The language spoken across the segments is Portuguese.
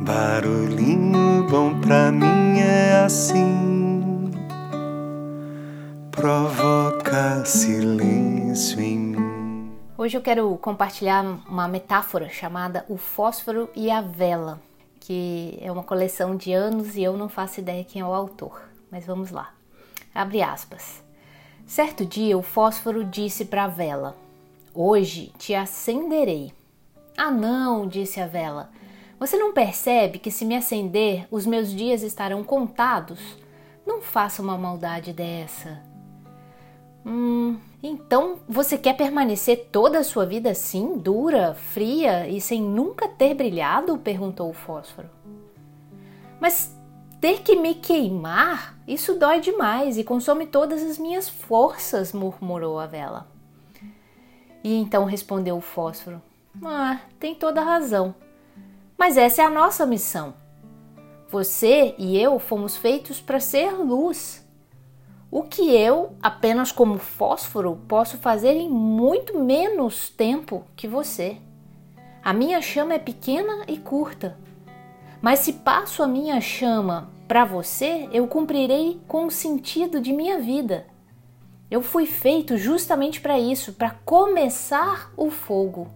Barulhinho bom pra mim é assim, provoca silêncio em mim. Hoje eu quero compartilhar uma metáfora chamada O Fósforo e a Vela, que é uma coleção de anos e eu não faço ideia quem é o autor, mas vamos lá. Abre aspas. Certo dia o fósforo disse para a vela: Hoje te acenderei. Ah, não, disse a vela. Você não percebe que se me acender, os meus dias estarão contados? Não faça uma maldade dessa. Hum, então você quer permanecer toda a sua vida assim, dura, fria e sem nunca ter brilhado? perguntou o fósforo. Mas ter que me queimar, isso dói demais e consome todas as minhas forças, murmurou a vela. E então respondeu o fósforo: Ah, tem toda razão. Mas essa é a nossa missão. Você e eu fomos feitos para ser luz. O que eu, apenas como fósforo, posso fazer em muito menos tempo que você. A minha chama é pequena e curta. Mas se passo a minha chama para você, eu cumprirei com o sentido de minha vida. Eu fui feito justamente para isso, para começar o fogo.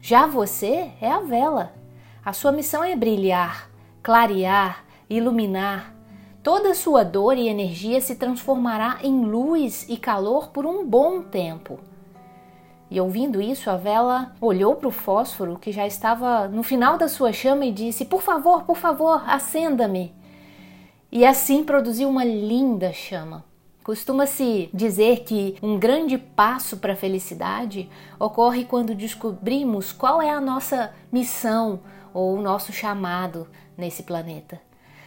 Já você é a vela a sua missão é brilhar, clarear, iluminar. Toda a sua dor e energia se transformará em luz e calor por um bom tempo. E ouvindo isso, a vela olhou para o fósforo que já estava no final da sua chama e disse: Por favor, por favor, acenda-me. E assim produziu uma linda chama. Costuma-se dizer que um grande passo para a felicidade ocorre quando descobrimos qual é a nossa missão, ou o nosso chamado nesse planeta.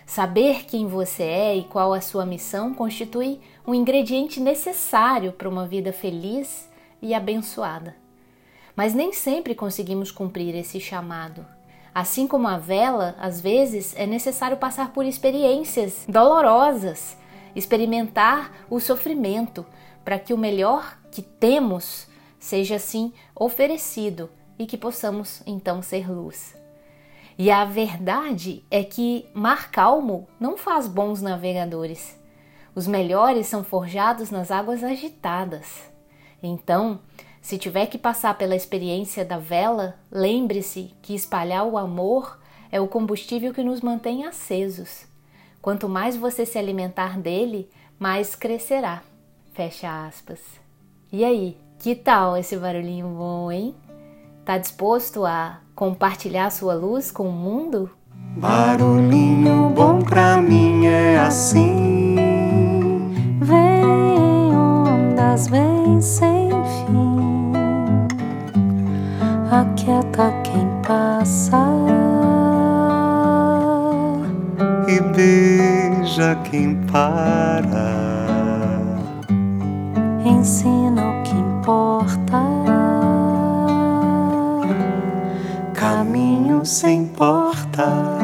Saber quem você é e qual a sua missão constitui um ingrediente necessário para uma vida feliz e abençoada. Mas nem sempre conseguimos cumprir esse chamado. Assim como a vela, às vezes é necessário passar por experiências dolorosas, experimentar o sofrimento, para que o melhor que temos seja assim oferecido e que possamos então ser luz. E a verdade é que mar calmo não faz bons navegadores. Os melhores são forjados nas águas agitadas. Então, se tiver que passar pela experiência da vela, lembre-se que espalhar o amor é o combustível que nos mantém acesos. Quanto mais você se alimentar dele, mais crescerá. Fecha aspas. E aí, que tal esse barulhinho bom, hein? Tá disposto a compartilhar sua luz com o mundo? Barulhinho bom pra mim é assim. Vem ondas, vem sem fim. Aquieta quem passa. E beija quem para. Ensina o que importa. Caminho sem porta.